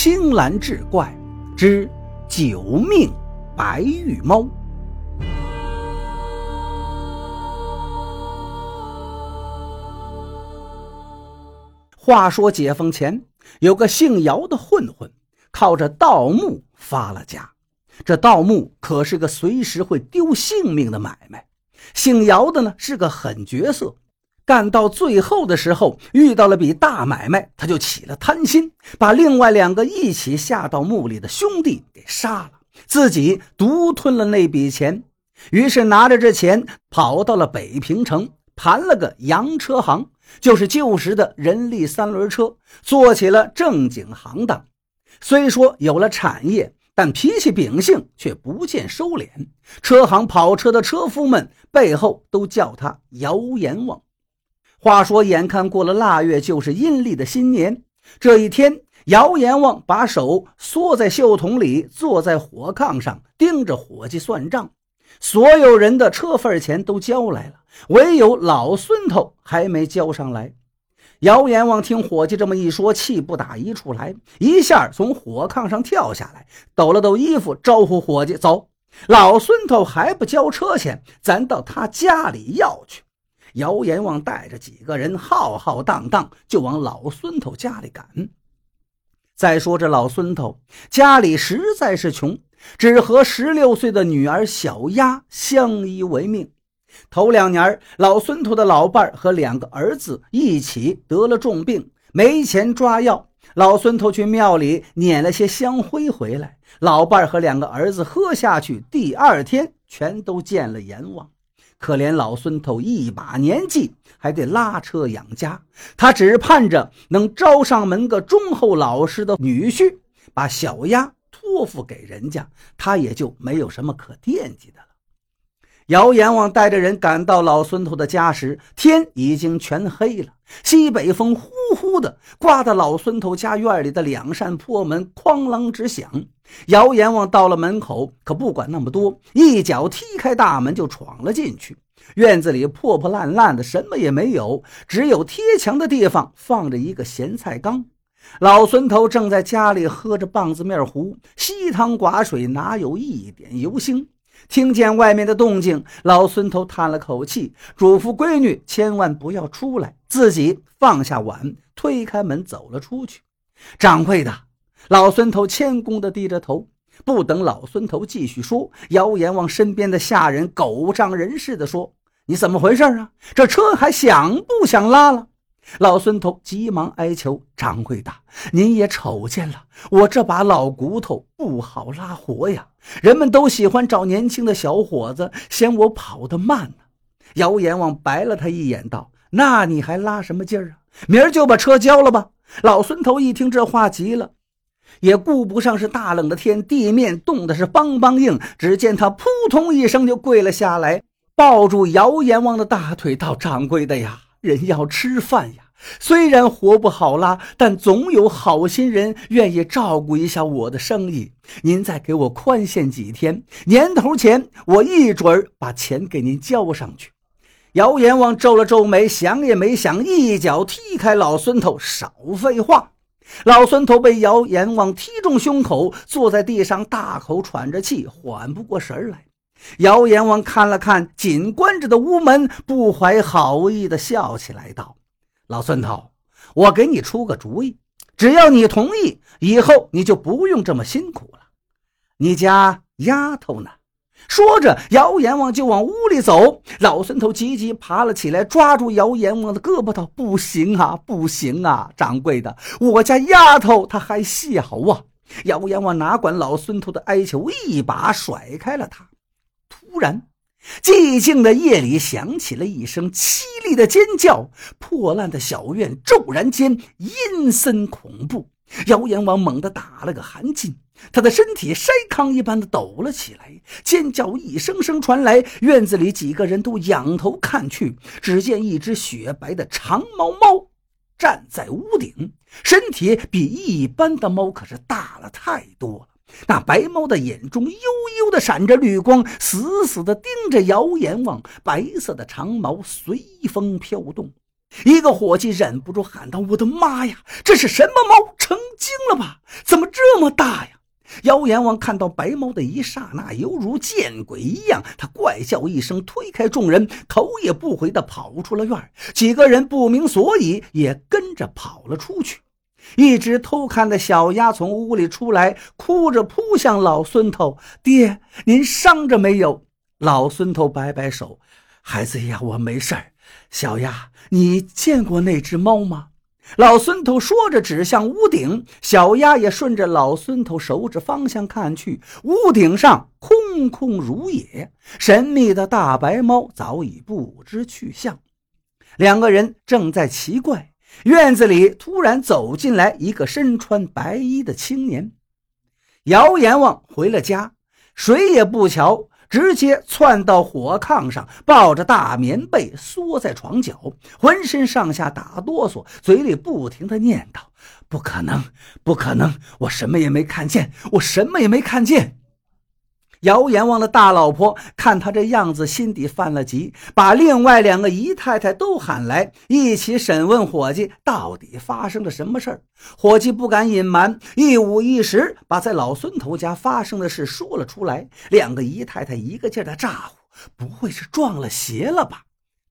青蓝志怪之九命白玉猫。话说解放前有个姓姚的混混，靠着盗墓发了家。这盗墓可是个随时会丢性命的买卖。姓姚的呢是个狠角色。干到最后的时候，遇到了笔大买卖，他就起了贪心，把另外两个一起下到墓里的兄弟给杀了，自己独吞了那笔钱。于是拿着这钱跑到了北平城，盘了个洋车行，就是旧时的人力三轮车，做起了正经行当。虽说有了产业，但脾气秉性却不见收敛。车行跑车的车夫们背后都叫他姚阎王。话说，眼看过了腊月，就是阴历的新年。这一天，姚阎王把手缩在袖筒里，坐在火炕上，盯着伙计算账。所有人的车份钱都交来了，唯有老孙头还没交上来。姚阎王听伙计这么一说，气不打一处来，一下从火炕上跳下来，抖了抖衣服，招呼伙计走。老孙头还不交车钱，咱到他家里要去。姚阎王带着几个人浩浩荡荡就往老孙头家里赶。再说这老孙头家里实在是穷，只和十六岁的女儿小丫相依为命。头两年，老孙头的老伴和两个儿子一起得了重病，没钱抓药。老孙头去庙里捻了些香灰回来，老伴和两个儿子喝下去，第二天全都见了阎王。可怜老孙头一把年纪，还得拉车养家，他只盼着能招上门个忠厚老实的女婿，把小丫托付给人家，他也就没有什么可惦记的。姚阎王带着人赶到老孙头的家时，天已经全黑了，西北风呼呼的刮得老孙头家院里的两扇破门哐啷直响。姚阎王到了门口，可不管那么多，一脚踢开大门就闯了进去。院子里破破烂烂的，什么也没有，只有贴墙的地方放着一个咸菜缸。老孙头正在家里喝着棒子面糊，稀汤寡水，哪有一点油腥？听见外面的动静，老孙头叹了口气，嘱咐闺女千万不要出来，自己放下碗，推开门走了出去。掌柜的。老孙头谦恭地低着头，不等老孙头继续说，姚阎王身边的下人狗仗人势地说：“你怎么回事啊？这车还想不想拉了？”老孙头急忙哀求：“掌柜的，您也瞅见了，我这把老骨头不好拉活呀。人们都喜欢找年轻的小伙子，嫌我跑得慢呢。”姚阎王白了他一眼，道：“那你还拉什么劲儿啊？明儿就把车交了吧。”老孙头一听这话，急了。也顾不上是大冷的天，地面冻的是梆梆硬。只见他扑通一声就跪了下来，抱住姚阎王的大腿，道：“掌柜的呀，人要吃饭呀。虽然活不好啦，但总有好心人愿意照顾一下我的生意。您再给我宽限几天，年头前我一准儿把钱给您交上去。”姚阎王皱了皱眉，想也没想，一脚踢开老孙头：“少废话！”老孙头被姚阎王踢中胸口，坐在地上大口喘着气，缓不过神来。姚阎王看了看紧关着的屋门，不怀好意地笑起来，道：“老孙头，我给你出个主意，只要你同意，以后你就不用这么辛苦了。你家丫头呢？”说着，姚阎王就往屋里走。老孙头急急爬了起来，抓住姚阎王的胳膊道：“不行啊，不行啊！掌柜的，我家丫头她还小啊！”姚阎王哪管老孙头的哀求，一把甩开了他。忽然，寂静的夜里响起了一声凄厉的尖叫，破烂的小院骤然间阴森恐怖。姚阎王猛地打了个寒噤。他的身体筛糠一般的抖了起来，尖叫一声声传来，院子里几个人都仰头看去，只见一只雪白的长毛猫站在屋顶，身体比一般的猫可是大了太多了。那白猫的眼中悠悠的闪着绿光，死死的盯着姚阎王，白色的长毛随风飘动。一个伙计忍不住喊道：“我的妈呀，这是什么猫？成精了吧？怎么这么大呀？”姚阎王看到白猫的一刹那，犹如见鬼一样，他怪叫一声，推开众人，头也不回地跑出了院几个人不明所以，也跟着跑了出去。一直偷看的小丫从屋里出来，哭着扑向老孙头：“爹，您伤着没有？”老孙头摆摆手：“孩子呀，我没事儿。”小丫，你见过那只猫吗？老孙头说着，指向屋顶。小丫也顺着老孙头手指方向看去，屋顶上空空如也，神秘的大白猫早已不知去向。两个人正在奇怪，院子里突然走进来一个身穿白衣的青年。姚阎王回了家，谁也不瞧。直接窜到火炕上，抱着大棉被缩在床角，浑身上下打哆嗦，嘴里不停的念叨：“不可能，不可能，我什么也没看见，我什么也没看见。”姚阎王的大老婆看他这样子，心底犯了急，把另外两个姨太太都喊来，一起审问伙计到底发生了什么事儿。伙计不敢隐瞒，一五一十把在老孙头家发生的事说了出来。两个姨太太一个劲儿的咋呼：“不会是撞了邪了吧？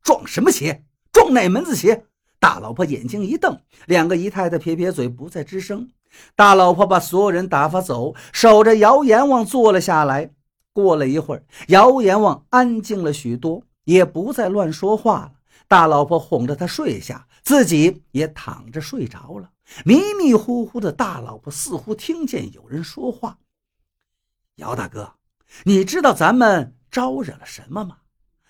撞什么邪？撞哪门子邪？”大老婆眼睛一瞪，两个姨太太撇撇嘴，不再吱声。大老婆把所有人打发走，守着姚阎王坐了下来。过了一会儿，姚阎王安静了许多，也不再乱说话了。大老婆哄着他睡下，自己也躺着睡着了。迷迷糊糊的大老婆似乎听见有人说话：“姚大哥，你知道咱们招惹了什么吗？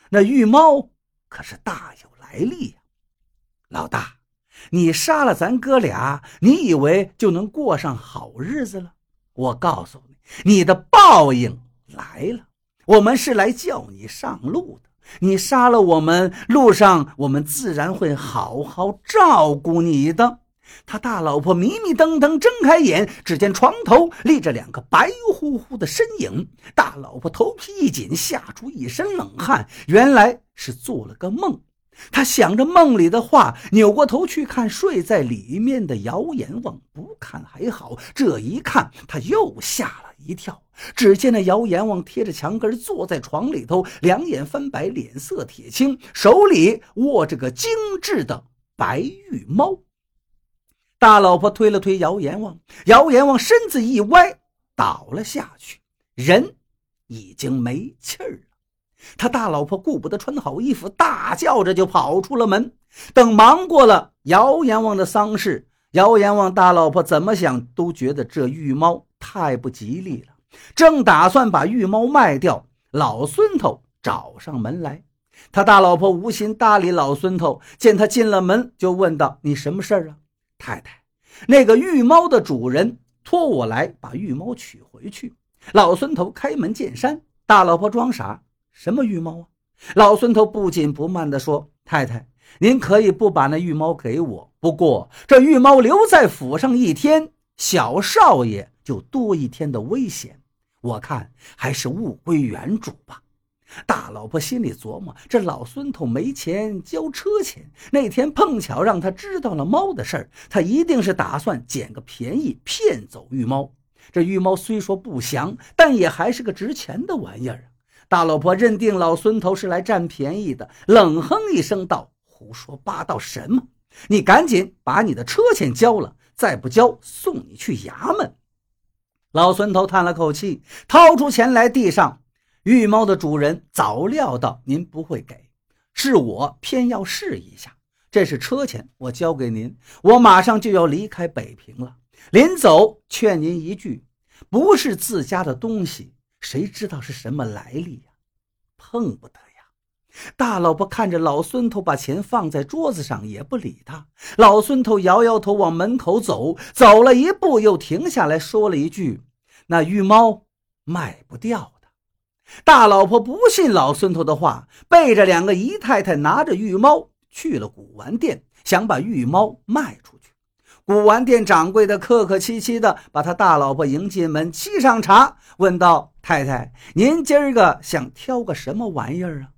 那玉猫可是大有来历呀！老大，你杀了咱哥俩，你以为就能过上好日子了？我告诉你，你的报应……”来了，我们是来叫你上路的。你杀了我们，路上我们自然会好好照顾你的。他大老婆迷迷瞪瞪睁开眼，只见床头立着两个白乎乎的身影。大老婆头皮一紧，吓出一身冷汗，原来是做了个梦。他想着梦里的话，扭过头去看睡在里面的姚阎王。不看还好，这一看他又吓了一跳。只见那姚阎王贴着墙根坐在床里头，两眼翻白，脸色铁青，手里握着个精致的白玉猫。大老婆推了推姚阎王，姚阎王身子一歪，倒了下去，人已经没气儿了。他大老婆顾不得穿好衣服，大叫着就跑出了门。等忙过了姚阎王的丧事，姚阎王大老婆怎么想都觉得这玉猫太不吉利了，正打算把玉猫卖掉。老孙头找上门来，他大老婆无心搭理老孙头，见他进了门，就问道：“你什么事儿啊，太太？那个玉猫的主人托我来把玉猫取回去。”老孙头开门见山，大老婆装傻。什么玉猫啊？老孙头不紧不慢地说：“太太，您可以不把那玉猫给我，不过这玉猫留在府上一天，小少爷就多一天的危险。我看还是物归原主吧。”大老婆心里琢磨：这老孙头没钱交车钱，那天碰巧让他知道了猫的事儿，他一定是打算捡个便宜骗走玉猫。这玉猫虽说不祥，但也还是个值钱的玩意儿啊。大老婆认定老孙头是来占便宜的，冷哼一声道：“胡说八道什么？你赶紧把你的车钱交了，再不交，送你去衙门。”老孙头叹了口气，掏出钱来递上。玉猫的主人早料到您不会给，是我偏要试一下。这是车钱，我交给您。我马上就要离开北平了，临走劝您一句：不是自家的东西。谁知道是什么来历呀？碰不得！大老婆看着老孙头把钱放在桌子上，也不理他。老孙头摇摇头往门口走，走了一步又停下来说了一句：“那玉猫卖不掉的。”大老婆不信老孙头的话，背着两个姨太太，拿着玉猫去了古玩店，想把玉猫卖出去。古玩店掌柜的客客气气的把他大老婆迎进门，沏上茶，问道：“太太，您今儿个想挑个什么玩意儿啊？”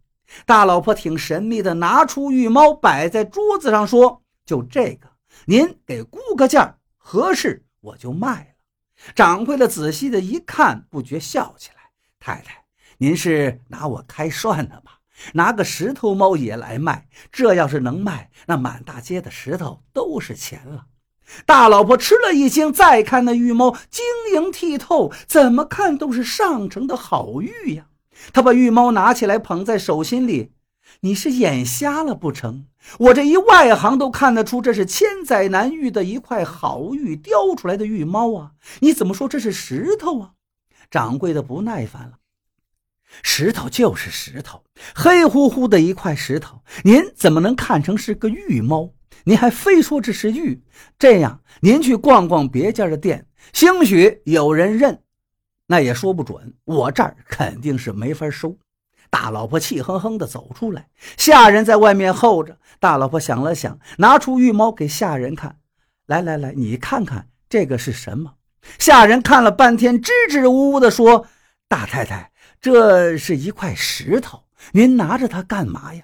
大老婆挺神秘的，拿出玉猫摆在桌子上，说：“就这个，您给估个价，合适我就卖了。”掌柜的仔细的一看，不觉笑起来：“太太，您是拿我开涮呢吧？拿个石头猫也来卖，这要是能卖，那满大街的石头都是钱了。”大老婆吃了一惊，再看那玉猫晶莹剔透，怎么看都是上乘的好玉呀。他把玉猫拿起来捧在手心里，你是眼瞎了不成？我这一外行都看得出，这是千载难遇的一块好玉雕出来的玉猫啊！你怎么说这是石头啊？掌柜的不耐烦了，石头就是石头，黑乎乎的一块石头，您怎么能看成是个玉猫？您还非说这是玉，这样您去逛逛别家的店，兴许有人认，那也说不准。我这儿肯定是没法收。大老婆气哼哼地走出来，下人在外面候着。大老婆想了想，拿出玉猫给下人看：“来来来，你看看这个是什么？”下人看了半天，支支吾吾地说：“大太太，这是一块石头，您拿着它干嘛呀？”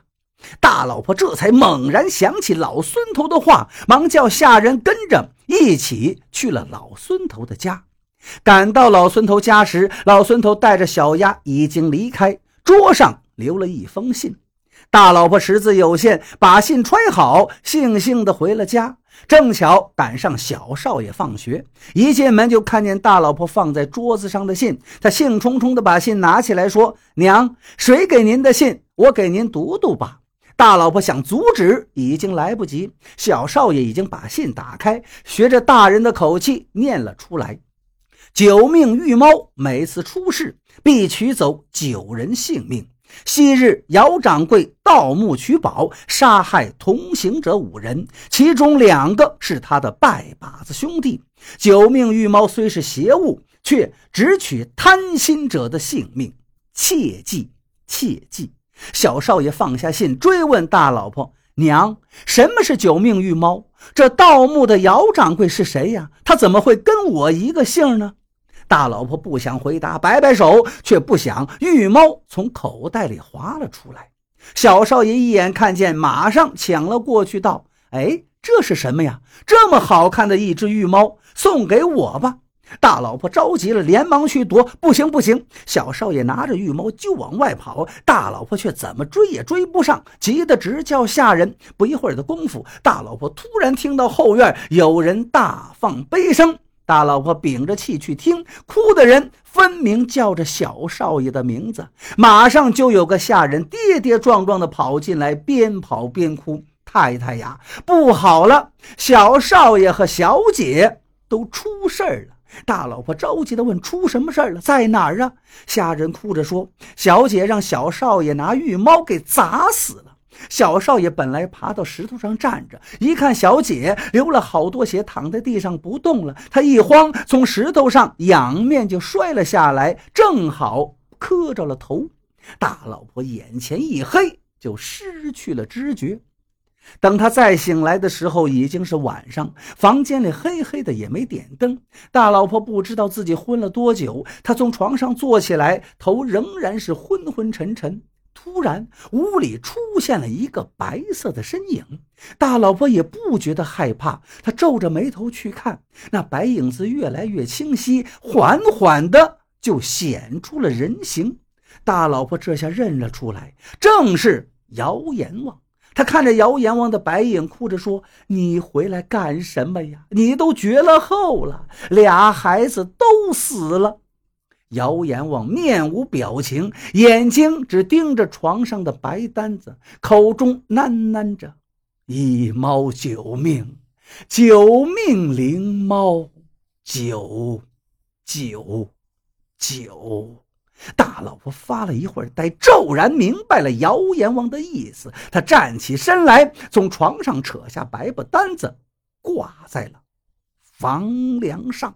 大老婆这才猛然想起老孙头的话，忙叫下人跟着一起去了老孙头的家。赶到老孙头家时，老孙头带着小丫已经离开，桌上留了一封信。大老婆识字有限，把信揣好，悻悻地回了家。正巧赶上小少爷放学，一进门就看见大老婆放在桌子上的信，他兴冲冲地把信拿起来，说：“娘，谁给您的信？我给您读读吧。”大老婆想阻止，已经来不及。小少爷已经把信打开，学着大人的口气念了出来：“九命玉猫，每次出事必取走九人性命。昔日姚掌柜盗墓取宝，杀害同行者五人，其中两个是他的拜把子兄弟。九命玉猫虽是邪物，却只取贪心者的性命。切记，切记。”小少爷放下信，追问大老婆：“娘，什么是九命玉猫？这盗墓的姚掌柜是谁呀？他怎么会跟我一个姓呢？”大老婆不想回答，摆摆手，却不想玉猫从口袋里滑了出来。小少爷一眼看见，马上抢了过去，道：“哎，这是什么呀？这么好看的一只玉猫，送给我吧。”大老婆着急了，连忙去夺。不行，不行！小少爷拿着玉猫就往外跑，大老婆却怎么追也追不上，急得直叫下人。不一会儿的功夫，大老婆突然听到后院有人大放悲声。大老婆屏着气去听，哭的人分明叫着小少爷的名字。马上就有个下人跌跌撞撞地跑进来，边跑边哭：“太太呀，不好了！小少爷和小姐都出事儿了。”大老婆着急地问：“出什么事儿了？在哪儿啊？”下人哭着说：“小姐让小少爷拿玉猫给砸死了。小少爷本来爬到石头上站着，一看小姐流了好多血，躺在地上不动了，他一慌，从石头上仰面就摔了下来，正好磕着了头。大老婆眼前一黑，就失去了知觉。”等他再醒来的时候，已经是晚上，房间里黑黑的，也没点灯。大老婆不知道自己昏了多久，她从床上坐起来，头仍然是昏昏沉沉。突然，屋里出现了一个白色的身影，大老婆也不觉得害怕，她皱着眉头去看，那白影子越来越清晰，缓缓的就显出了人形。大老婆这下认了出来，正是姚阎王。他看着姚阎王的白影，哭着说：“你回来干什么呀？你都绝了后了，俩孩子都死了。”姚阎王面无表情，眼睛只盯着床上的白单子，口中喃喃着：“一猫九命，九命灵猫，九九九。”大老婆发了一会儿呆，骤然明白了姚阎王的意思。他站起身来，从床上扯下白布单子，挂在了房梁上。